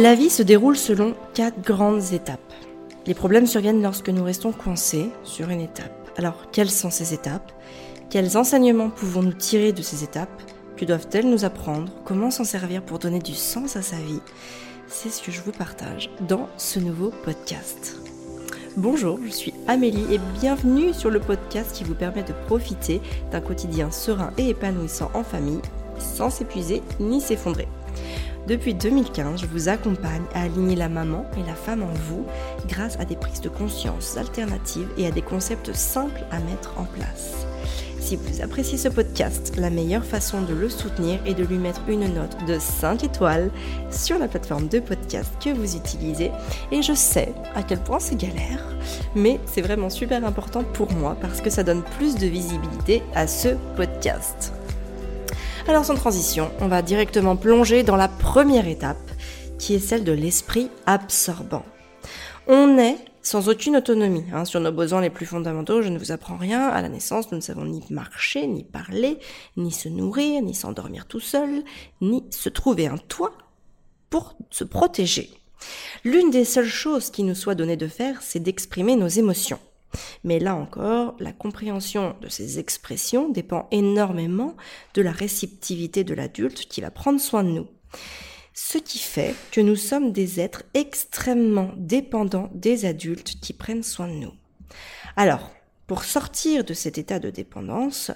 La vie se déroule selon quatre grandes étapes. Les problèmes surviennent lorsque nous restons coincés sur une étape. Alors, quelles sont ces étapes? Quels enseignements pouvons-nous tirer de ces étapes? Que doivent-elles nous apprendre? Comment s'en servir pour donner du sens à sa vie? C'est ce que je vous partage dans ce nouveau podcast. Bonjour, je suis Amélie et bienvenue sur le podcast qui vous permet de profiter d'un quotidien serein et épanouissant en famille sans s'épuiser ni s'effondrer. Depuis 2015, je vous accompagne à aligner la maman et la femme en vous grâce à des prises de conscience alternatives et à des concepts simples à mettre en place. Si vous appréciez ce podcast, la meilleure façon de le soutenir est de lui mettre une note de 5 étoiles sur la plateforme de podcast que vous utilisez. Et je sais à quel point c'est galère, mais c'est vraiment super important pour moi parce que ça donne plus de visibilité à ce podcast. Alors sans transition, on va directement plonger dans la première étape, qui est celle de l'esprit absorbant. On est sans aucune autonomie hein, sur nos besoins les plus fondamentaux. Je ne vous apprends rien. À la naissance, nous ne savons ni marcher, ni parler, ni se nourrir, ni s'endormir tout seul, ni se trouver un toit pour se protéger. L'une des seules choses qui nous soit donnée de faire, c'est d'exprimer nos émotions. Mais là encore, la compréhension de ces expressions dépend énormément de la réceptivité de l'adulte qui va prendre soin de nous. Ce qui fait que nous sommes des êtres extrêmement dépendants des adultes qui prennent soin de nous. Alors, pour sortir de cet état de dépendance,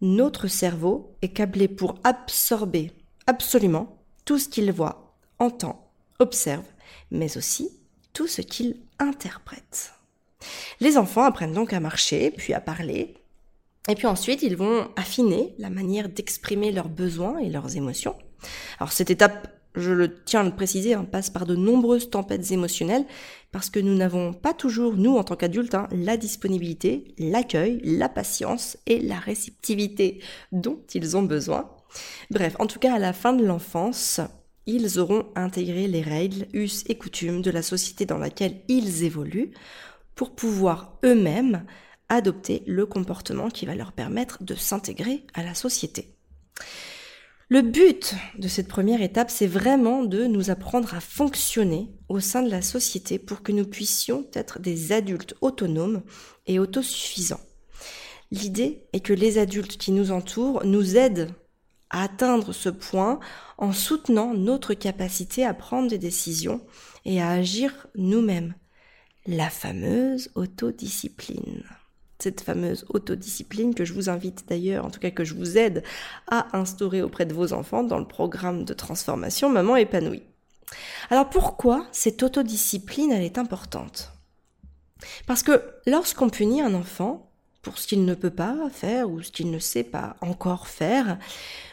notre cerveau est câblé pour absorber absolument tout ce qu'il voit, entend, observe, mais aussi tout ce qu'il interprète. Les enfants apprennent donc à marcher, puis à parler, et puis ensuite ils vont affiner la manière d'exprimer leurs besoins et leurs émotions. Alors cette étape, je le tiens à le préciser, hein, passe par de nombreuses tempêtes émotionnelles, parce que nous n'avons pas toujours, nous en tant qu'adultes, hein, la disponibilité, l'accueil, la patience et la réceptivité dont ils ont besoin. Bref, en tout cas à la fin de l'enfance, ils auront intégré les règles, us et coutumes de la société dans laquelle ils évoluent pour pouvoir eux-mêmes adopter le comportement qui va leur permettre de s'intégrer à la société. Le but de cette première étape, c'est vraiment de nous apprendre à fonctionner au sein de la société pour que nous puissions être des adultes autonomes et autosuffisants. L'idée est que les adultes qui nous entourent nous aident à atteindre ce point en soutenant notre capacité à prendre des décisions et à agir nous-mêmes la fameuse autodiscipline. Cette fameuse autodiscipline que je vous invite d'ailleurs, en tout cas que je vous aide à instaurer auprès de vos enfants dans le programme de transformation Maman épanouie. Alors pourquoi cette autodiscipline elle est importante? Parce que lorsqu'on punit un enfant pour ce qu'il ne peut pas faire ou ce qu'il ne sait pas encore faire,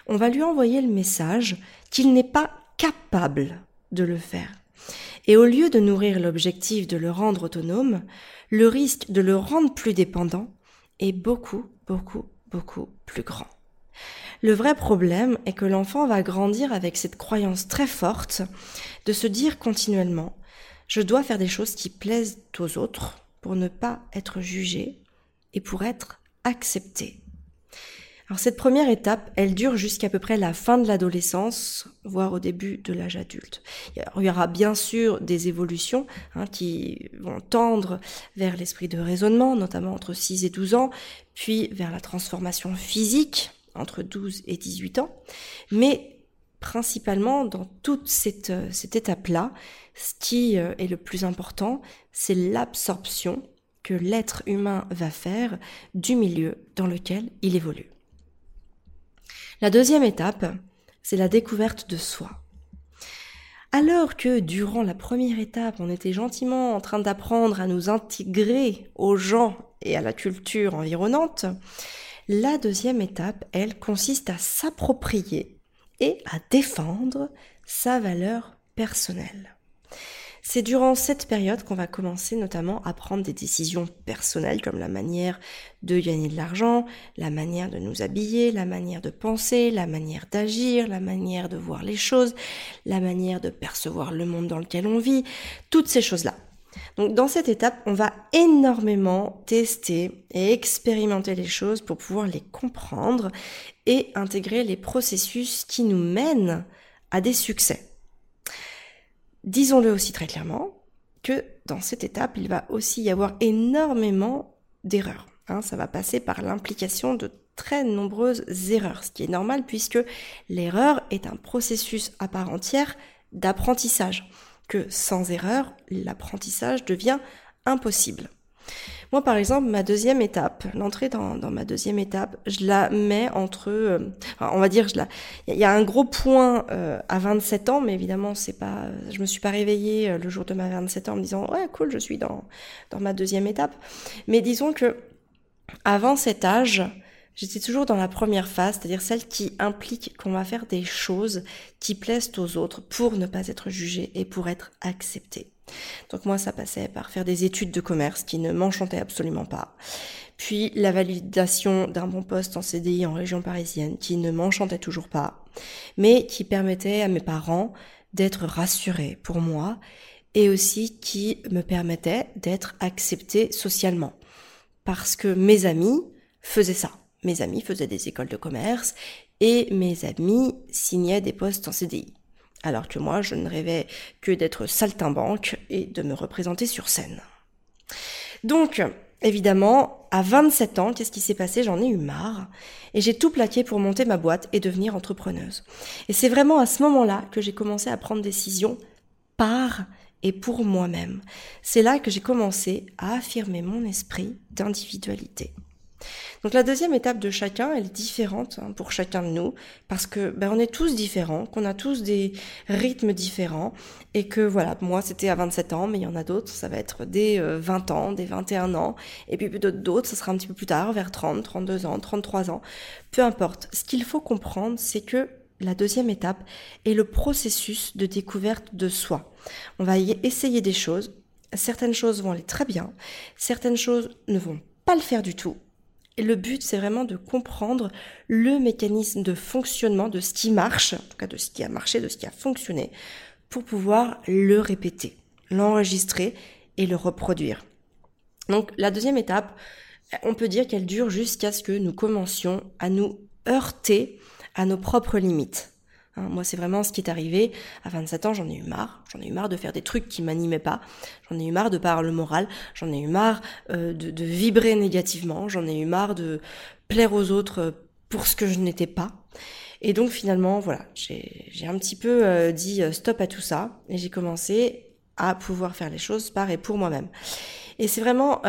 on va lui envoyer le message qu'il n'est pas capable de le faire. Et au lieu de nourrir l'objectif de le rendre autonome, le risque de le rendre plus dépendant est beaucoup, beaucoup, beaucoup plus grand. Le vrai problème est que l'enfant va grandir avec cette croyance très forte de se dire continuellement je dois faire des choses qui plaisent aux autres pour ne pas être jugé et pour être accepté. Alors cette première étape, elle dure jusqu'à peu près la fin de l'adolescence, voire au début de l'âge adulte. Il y aura bien sûr des évolutions hein, qui vont tendre vers l'esprit de raisonnement, notamment entre 6 et 12 ans, puis vers la transformation physique entre 12 et 18 ans. Mais principalement dans toute cette, cette étape-là, ce qui euh, est le plus important, c'est l'absorption que l'être humain va faire du milieu dans lequel il évolue. La deuxième étape, c'est la découverte de soi. Alors que durant la première étape, on était gentiment en train d'apprendre à nous intégrer aux gens et à la culture environnante, la deuxième étape, elle, consiste à s'approprier et à défendre sa valeur personnelle. C'est durant cette période qu'on va commencer notamment à prendre des décisions personnelles comme la manière de gagner de l'argent, la manière de nous habiller, la manière de penser, la manière d'agir, la manière de voir les choses, la manière de percevoir le monde dans lequel on vit, toutes ces choses-là. Donc dans cette étape, on va énormément tester et expérimenter les choses pour pouvoir les comprendre et intégrer les processus qui nous mènent à des succès. Disons-le aussi très clairement, que dans cette étape, il va aussi y avoir énormément d'erreurs. Hein. ça va passer par l'implication de très nombreuses erreurs, ce qui est normal puisque l'erreur est un processus à part entière d'apprentissage, que sans erreur, l'apprentissage devient impossible. Moi, par exemple, ma deuxième étape, l'entrée dans, ma deuxième étape, je la mets entre, euh, on va dire, je la, il y a un gros point euh, à 27 ans, mais évidemment, c'est pas, je me suis pas réveillée euh, le jour de ma 27 ans en me disant, ouais, cool, je suis dans, dans ma deuxième étape. Mais disons que, avant cet âge, J'étais toujours dans la première phase, c'est-à-dire celle qui implique qu'on va faire des choses qui plaisent aux autres pour ne pas être jugé et pour être accepté. Donc moi, ça passait par faire des études de commerce qui ne m'enchantaient absolument pas. Puis la validation d'un bon poste en CDI en région parisienne qui ne m'enchantait toujours pas, mais qui permettait à mes parents d'être rassurés pour moi et aussi qui me permettait d'être accepté socialement. Parce que mes amis faisaient ça. Mes amis faisaient des écoles de commerce et mes amis signaient des postes en CDI. Alors que moi, je ne rêvais que d'être saltimbanque et de me représenter sur scène. Donc, évidemment, à 27 ans, qu'est-ce qui s'est passé? J'en ai eu marre et j'ai tout plaqué pour monter ma boîte et devenir entrepreneuse. Et c'est vraiment à ce moment-là que j'ai commencé à prendre décision par et pour moi-même. C'est là que j'ai commencé à affirmer mon esprit d'individualité. Donc la deuxième étape de chacun, elle est différente hein, pour chacun de nous, parce que ben, on est tous différents, qu'on a tous des rythmes différents, et que voilà, moi c'était à 27 ans, mais il y en a d'autres, ça va être 20 euh, ans, des 21 ans, et puis d'autres, ça sera un petit peu plus tard, vers 30, 32 ans, 33 ans, peu importe. Ce qu'il faut comprendre, c'est que la deuxième étape est le processus de découverte de soi. On va y essayer des choses, certaines choses vont aller très bien, certaines choses ne vont pas le faire du tout, et le but, c'est vraiment de comprendre le mécanisme de fonctionnement de ce qui marche, en tout cas de ce qui a marché, de ce qui a fonctionné, pour pouvoir le répéter, l'enregistrer et le reproduire. Donc la deuxième étape, on peut dire qu'elle dure jusqu'à ce que nous commencions à nous heurter à nos propres limites. Hein, moi, c'est vraiment ce qui est arrivé. À 27 ans, j'en ai eu marre. J'en ai eu marre de faire des trucs qui m'animaient pas. J'en ai eu marre de par le moral. J'en ai eu marre euh, de, de, vibrer négativement. J'en ai eu marre de plaire aux autres euh, pour ce que je n'étais pas. Et donc finalement, voilà, j'ai un petit peu euh, dit stop à tout ça et j'ai commencé à pouvoir faire les choses par et pour moi-même. Et c'est vraiment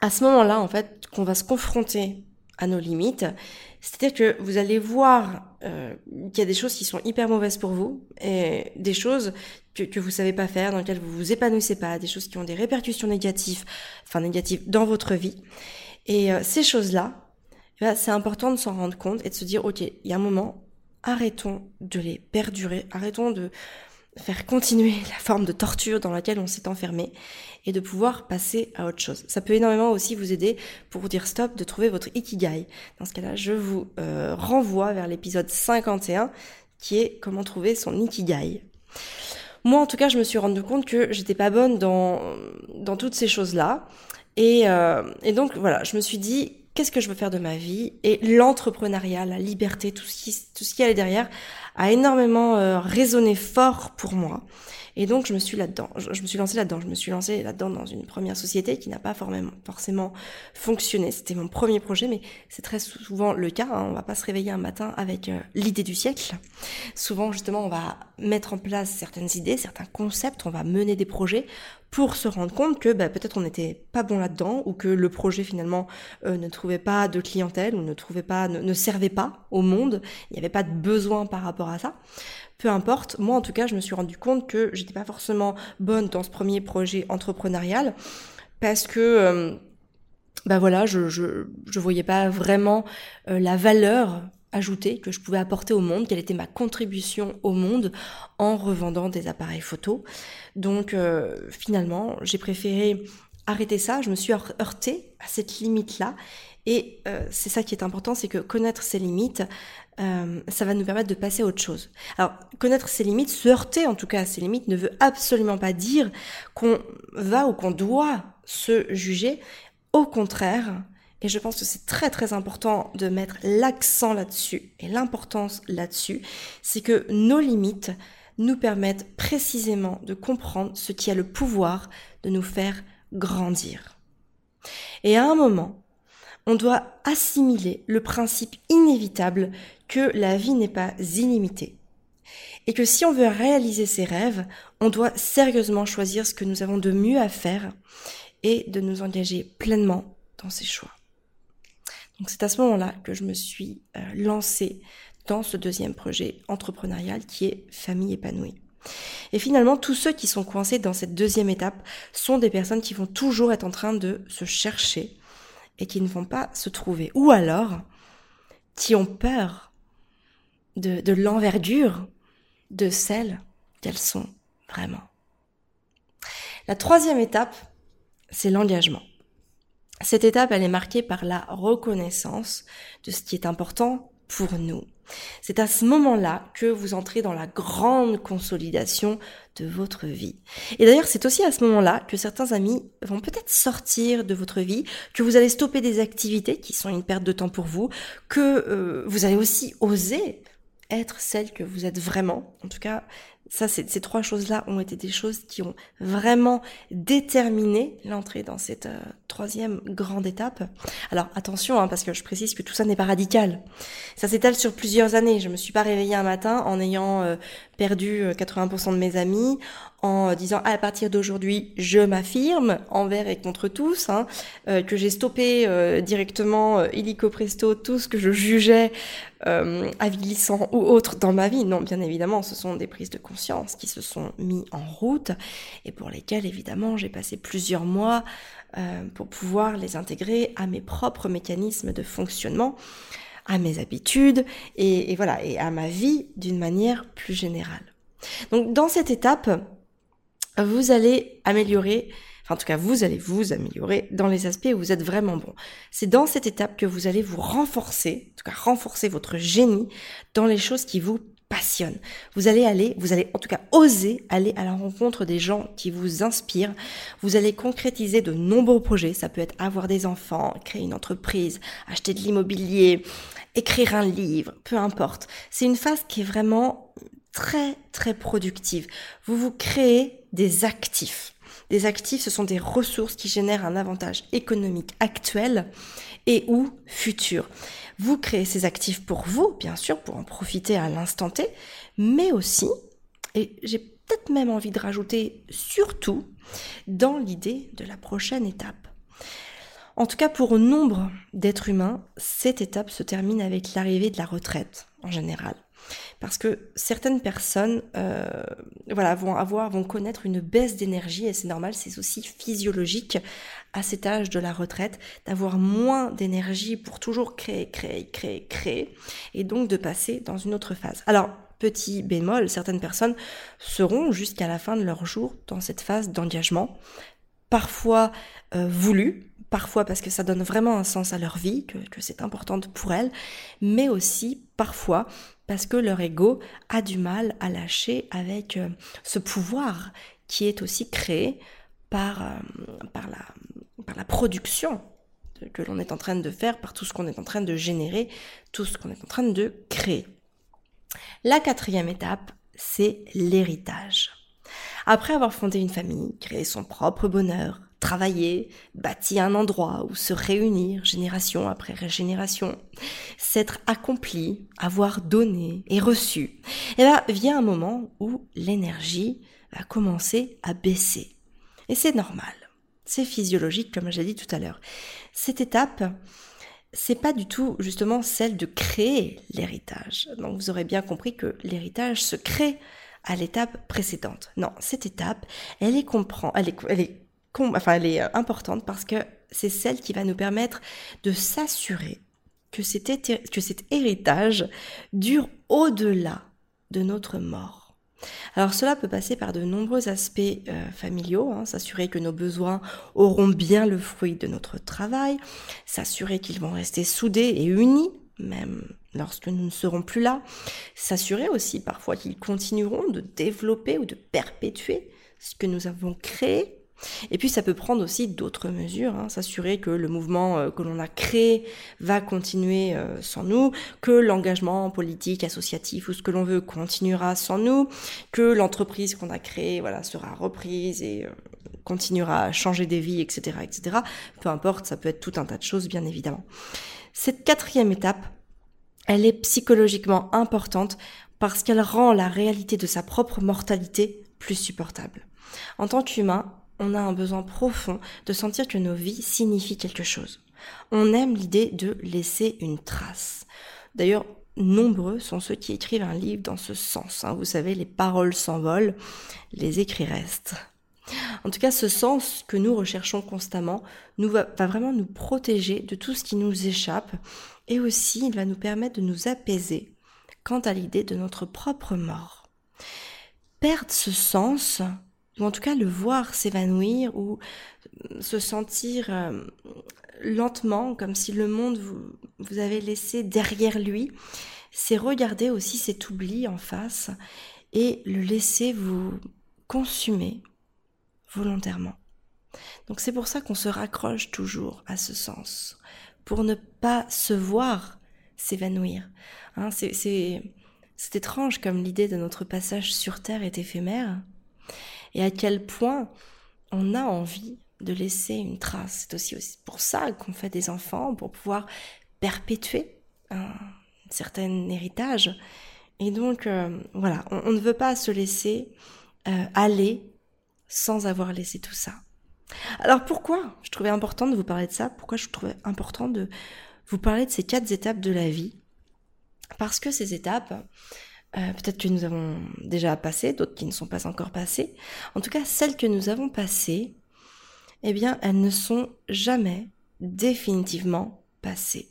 à ce moment-là, en fait, qu'on va se confronter à nos limites. C'est-à-dire que vous allez voir euh, qu'il y a des choses qui sont hyper mauvaises pour vous et des choses que, que vous savez pas faire, dans lesquelles vous vous épanouissez pas, des choses qui ont des répercussions négatives, enfin négatives dans votre vie. Et euh, ces choses-là, eh c'est important de s'en rendre compte et de se dire, ok, il y a un moment, arrêtons de les perdurer, arrêtons de faire continuer la forme de torture dans laquelle on s'est enfermé et de pouvoir passer à autre chose. Ça peut énormément aussi vous aider pour dire stop, de trouver votre ikigai. Dans ce cas-là, je vous euh, renvoie vers l'épisode 51 qui est comment trouver son ikigai. Moi, en tout cas, je me suis rendu compte que j'étais pas bonne dans, dans toutes ces choses-là. Et, euh, et donc, voilà, je me suis dit, qu'est-ce que je veux faire de ma vie et l'entrepreneuriat, la liberté, tout ce qui tout ce qui allait derrière a énormément euh, résonné fort pour moi. Et donc je me suis là-dedans, je, me suis lancée là-dedans, je me suis lancée là-dedans dans une première société qui n'a pas forcément fonctionné. C'était mon premier projet, mais c'est très souvent le cas. Hein. On va pas se réveiller un matin avec euh, l'idée du siècle. Souvent justement, on va mettre en place certaines idées, certains concepts, on va mener des projets pour se rendre compte que bah, peut-être on n'était pas bon là-dedans ou que le projet finalement euh, ne trouvait pas de clientèle ou ne trouvait pas, ne, servait pas au monde, il n'y avait pas de besoin par rapport à ça. Peu importe, moi en tout cas, je me suis rendu compte que j'étais pas forcément bonne dans ce premier projet entrepreneurial parce que euh, bah voilà, je, je voyais pas vraiment euh, la valeur ajouter que je pouvais apporter au monde, quelle était ma contribution au monde en revendant des appareils photo. Donc euh, finalement, j'ai préféré arrêter ça, je me suis heurtée à cette limite-là. Et euh, c'est ça qui est important, c'est que connaître ses limites, euh, ça va nous permettre de passer à autre chose. Alors, connaître ses limites, se heurter en tout cas à ses limites, ne veut absolument pas dire qu'on va ou qu'on doit se juger. Au contraire, et je pense que c'est très très important de mettre l'accent là-dessus et l'importance là-dessus, c'est que nos limites nous permettent précisément de comprendre ce qui a le pouvoir de nous faire grandir. Et à un moment, on doit assimiler le principe inévitable que la vie n'est pas illimitée. Et que si on veut réaliser ses rêves, on doit sérieusement choisir ce que nous avons de mieux à faire et de nous engager pleinement dans ses choix. Donc c'est à ce moment-là que je me suis euh, lancée dans ce deuxième projet entrepreneurial qui est Famille épanouie. Et finalement, tous ceux qui sont coincés dans cette deuxième étape sont des personnes qui vont toujours être en train de se chercher et qui ne vont pas se trouver. Ou alors, qui ont peur de, l'envergure de celles qu'elles sont vraiment. La troisième étape, c'est l'engagement. Cette étape, elle est marquée par la reconnaissance de ce qui est important pour nous. C'est à ce moment-là que vous entrez dans la grande consolidation de votre vie. Et d'ailleurs, c'est aussi à ce moment-là que certains amis vont peut-être sortir de votre vie, que vous allez stopper des activités qui sont une perte de temps pour vous, que euh, vous allez aussi oser être celle que vous êtes vraiment. En tout cas, ça, ces trois choses-là ont été des choses qui ont vraiment déterminé l'entrée dans cette euh, troisième grande étape. Alors attention, hein, parce que je précise que tout ça n'est pas radical. Ça s'étale sur plusieurs années. Je me suis pas réveillée un matin en ayant euh, perdu 80% euh, de mes amis, en disant à partir d'aujourd'hui je m'affirme envers et contre tous, hein, que j'ai stoppé directement illico presto tout ce que je jugeais avilissant ou autre dans ma vie. Non, bien évidemment, ce sont des prises de conscience qui se sont mis en route et pour lesquels évidemment j'ai passé plusieurs mois euh, pour pouvoir les intégrer à mes propres mécanismes de fonctionnement, à mes habitudes et, voilà et à ma vie d'une manière plus générale. Donc dans cette étape, vous allez améliorer en tout cas, vous allez vous améliorer dans les aspects où vous êtes vraiment bon. C'est dans cette étape que vous allez vous renforcer, en tout cas renforcer votre génie dans les choses qui vous passionne. Vous allez aller, vous allez en tout cas oser aller à la rencontre des gens qui vous inspirent. Vous allez concrétiser de nombreux projets. Ça peut être avoir des enfants, créer une entreprise, acheter de l'immobilier, écrire un livre, peu importe. C'est une phase qui est vraiment très très productive. Vous vous créez des actifs. Des actifs, ce sont des ressources qui génèrent un avantage économique actuel et ou futur. Vous créez ces actifs pour vous, bien sûr, pour en profiter à l'instant T, mais aussi, et j'ai peut-être même envie de rajouter surtout, dans l'idée de la prochaine étape. En tout cas, pour nombre d'êtres humains, cette étape se termine avec l'arrivée de la retraite, en général. Parce que certaines personnes, euh, voilà, vont avoir, vont connaître une baisse d'énergie et c'est normal, c'est aussi physiologique à cet âge de la retraite d'avoir moins d'énergie pour toujours créer, créer, créer, créer et donc de passer dans une autre phase. Alors, petit bémol, certaines personnes seront jusqu'à la fin de leur jour dans cette phase d'engagement, parfois euh, parfois parce que ça donne vraiment un sens à leur vie, que, c'est important pour elles, mais aussi parfois parce que leur ego a du mal à lâcher avec euh, ce pouvoir qui est aussi créé par, euh, la, par la production que l'on est en train de faire, par tout ce qu'on est en train de générer, tout ce qu'on est en train de créer. La quatrième étape, c'est l'héritage. Après avoir fondé une famille, créé son propre bonheur, travailler, bâtir un endroit où se réunir génération après génération, s'être accompli, avoir donné et reçu, et là vient un moment où l'énergie va commencer à baisser. Et c'est normal. C'est physiologique, comme j'ai dit tout à l'heure. Cette étape, c'est pas du tout justement celle de créer l'héritage. Donc vous aurez bien compris que l'héritage se crée à l'étape précédente. Non, cette étape, elle est comprend, elle est, elle est enfin, elle est euh, importante parce que c'est celle qui va nous permettre de s'assurer que, que cet héritage dure au-delà de notre mort. Alors cela peut passer par de nombreux aspects euh, familiaux, hein, s'assurer que nos besoins auront bien le fruit de notre travail, s'assurer qu'ils vont rester soudés et unis, même lorsque nous ne serons plus là, s'assurer aussi parfois qu'ils continueront de développer ou de perpétuer ce que nous avons créé Et puis ça peut prendre aussi d'autres mesures, hein, s'assurer que le mouvement euh, que l'on a créé va continuer euh, sans nous, que l'engagement politique, associatif ou ce que l'on veut continuera sans nous, que l'entreprise qu'on a créée voilà sera reprise et euh, continuera à changer des vies, etc., etc. Peu importe, ça peut être tout un tas de choses, bien évidemment. Cette quatrième étape, elle est psychologiquement importante parce qu'elle rend la réalité de sa propre mortalité plus supportable. En tant qu'humain, on a un besoin profond de sentir que nos vies signifient quelque chose. On aime l'idée de laisser une trace. D'ailleurs, nombreux sont ceux qui écrivent un livre dans ce sens. Hein. Vous savez, les paroles s'envolent, les écrits restent. En tout cas, ce sens que nous recherchons constamment va, vraiment nous protéger de tout ce qui nous échappe et aussi il va nous permettre de nous apaiser quant à l'idée de notre propre mort. Perdre ce sens, ou en tout cas le voir s'évanouir ou se sentir euh, lentement comme si le monde vous, vous avait laissé derrière lui, c'est regarder aussi cet oubli en face et le laisser vous consumer volontairement. Donc c'est pour ça qu'on se raccroche toujours à ce sens, pour ne pas se voir s'évanouir. Hein, c'est étrange comme l'idée de notre passage sur Terre est éphémère, et à quel point on a envie de laisser une trace. C'est aussi, pour ça qu'on fait des enfants, pour pouvoir perpétuer un certain héritage. Et donc, euh, voilà, on, ne veut pas se laisser euh, aller sans avoir laissé tout ça. Alors pourquoi je trouvais important de vous parler de ça? Pourquoi je trouvais important de vous parler de ces quatre étapes de la vie? Parce que ces étapes, euh, peut-être que nous avons déjà passé, d'autres qui ne sont pas encore passées. En tout cas, celles que nous avons passées, eh bien, elles ne sont jamais définitivement passées.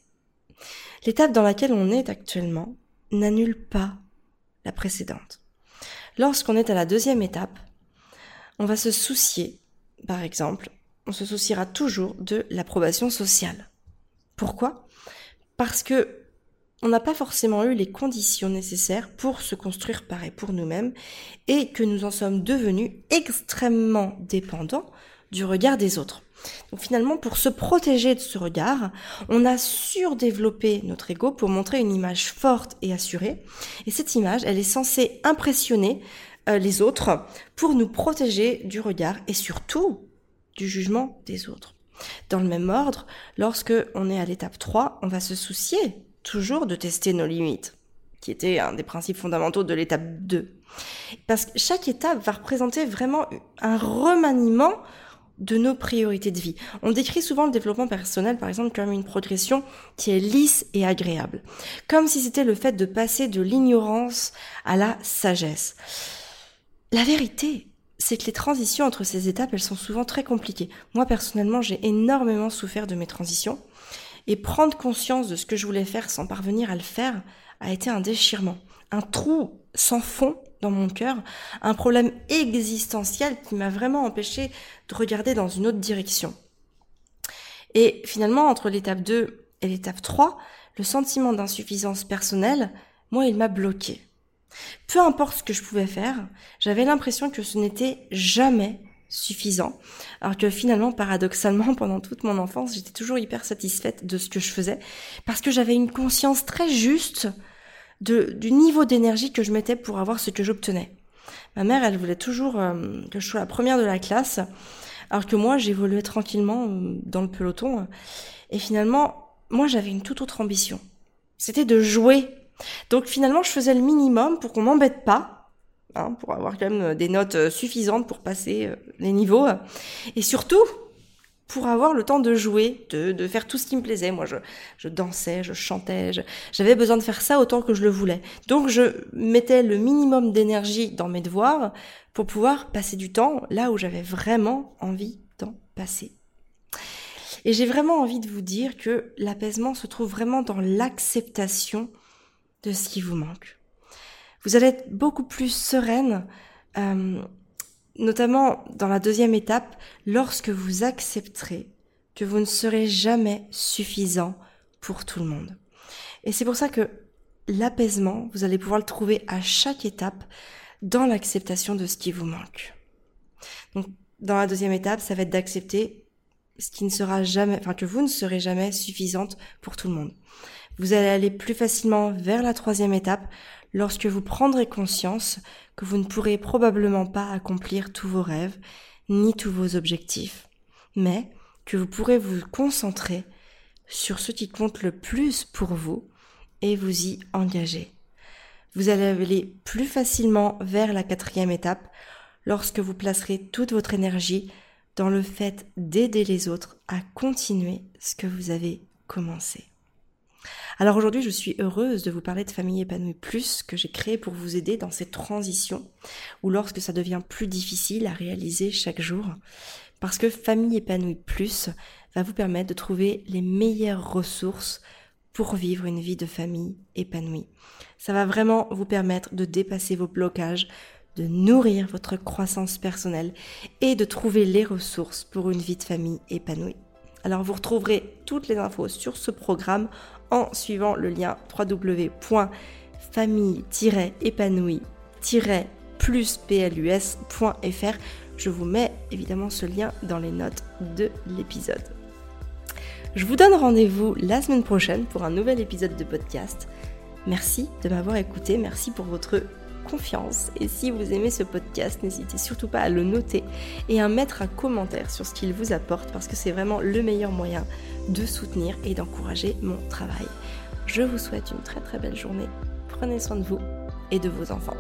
L'étape dans laquelle on est actuellement n'annule pas la précédente. Lorsqu'on est à la deuxième étape, on va se soucier, par exemple, on se souciera toujours de l'approbation sociale. Pourquoi? Parce que on n'a pas forcément eu les conditions nécessaires pour se construire pareil pour nous-mêmes et que nous en sommes devenus extrêmement dépendants du regard des autres. Donc finalement, pour se protéger de ce regard, on a surdéveloppé notre ego pour montrer une image forte et assurée. Et cette image, elle est censée impressionner euh, les autres pour nous protéger du regard et surtout du jugement des autres. Dans le même ordre, lorsque on est à l'étape 3, on va se soucier toujours de tester nos limites, qui était un des principes fondamentaux de l'étape 2. Parce que chaque étape va représenter vraiment un remaniement de nos priorités de vie. On décrit souvent le développement personnel, par exemple, comme une progression qui est lisse et agréable. Comme si c'était le fait de passer de l'ignorance à la sagesse. La vérité, c'est que les transitions entre ces étapes, elles sont souvent très compliquées. Moi, personnellement, j'ai énormément souffert de mes transitions. Et prendre conscience de ce que je voulais faire sans parvenir à le faire a été un déchirement, un trou sans fond dans mon cœur, un problème existentiel qui m'a vraiment empêché de regarder dans une autre direction. Et finalement, entre l'étape 2 et l'étape 3, le sentiment d'insuffisance personnelle, moi, il m'a bloqué. Peu importe ce que je pouvais faire, j'avais l'impression que ce n'était jamais suffisant. Alors que finalement, paradoxalement, pendant toute mon enfance, j'étais toujours hyper satisfaite de ce que je faisais parce que j'avais une conscience très juste de, du niveau d'énergie que je mettais pour avoir ce que j'obtenais. Ma mère, elle voulait toujours euh, que je sois la première de la classe, alors que moi, j'évoluais tranquillement euh, dans le peloton. Et finalement, moi, j'avais une toute autre ambition. C'était de jouer. Donc finalement, je faisais le minimum pour qu'on m'embête pas, Hein, pour avoir quand même euh, des notes euh, suffisantes pour passer euh, les niveaux. Et surtout, pour avoir le temps de jouer, de, de faire tout ce qui me plaisait. Moi, je, je dansais, je chantais, j'avais besoin de faire ça autant que je le voulais. Donc, je mettais le minimum d'énergie dans mes devoirs pour pouvoir passer du temps là où j'avais vraiment envie d'en passer. Et j'ai vraiment envie de vous dire que l'apaisement se trouve vraiment dans l'acceptation de ce qui vous manque. Vous allez être beaucoup plus sereine, euh, notamment dans la deuxième étape, lorsque vous accepterez que vous ne serez jamais suffisant pour tout le monde. Et c'est pour ça que l'apaisement, vous allez pouvoir le trouver à chaque étape dans l'acceptation de ce qui vous manque. Donc, dans la deuxième étape, ça va être d'accepter ce qui ne sera jamais, enfin que vous ne serez jamais suffisante pour tout le monde. Vous allez aller plus facilement vers la troisième étape lorsque vous prendrez conscience que vous ne pourrez probablement pas accomplir tous vos rêves ni tous vos objectifs, mais que vous pourrez vous concentrer sur ce qui compte le plus pour vous et vous y engager. Vous allez aller plus facilement vers la quatrième étape lorsque vous placerez toute votre énergie dans le fait d'aider les autres à continuer ce que vous avez commencé. Alors aujourd'hui, je suis heureuse de vous parler de Famille épanouie plus que j'ai créé pour vous aider dans cette transition ou lorsque ça devient plus difficile à réaliser chaque jour. Parce que Famille épanouie plus va vous permettre de trouver les meilleures ressources pour vivre une vie de famille épanouie. Ça va vraiment vous permettre de dépasser vos blocages, de nourrir votre croissance personnelle et de trouver les ressources pour une vie de famille épanouie. Alors vous retrouverez toutes les infos sur ce programme en suivant le lien www.famille-épanouie-plus-plus.fr. Je vous mets évidemment ce lien dans les notes de l'épisode. Je vous donne rendez-vous la semaine prochaine pour un nouvel épisode de podcast. Merci de m'avoir écouté, merci pour votre confiance. Et si vous aimez ce podcast, n'hésitez surtout pas à le noter et à mettre un commentaire sur ce qu'il vous apporte parce que c'est vraiment le meilleur moyen de soutenir et d'encourager mon travail. Je vous souhaite une très très belle journée. Prenez soin de vous et de vos enfants.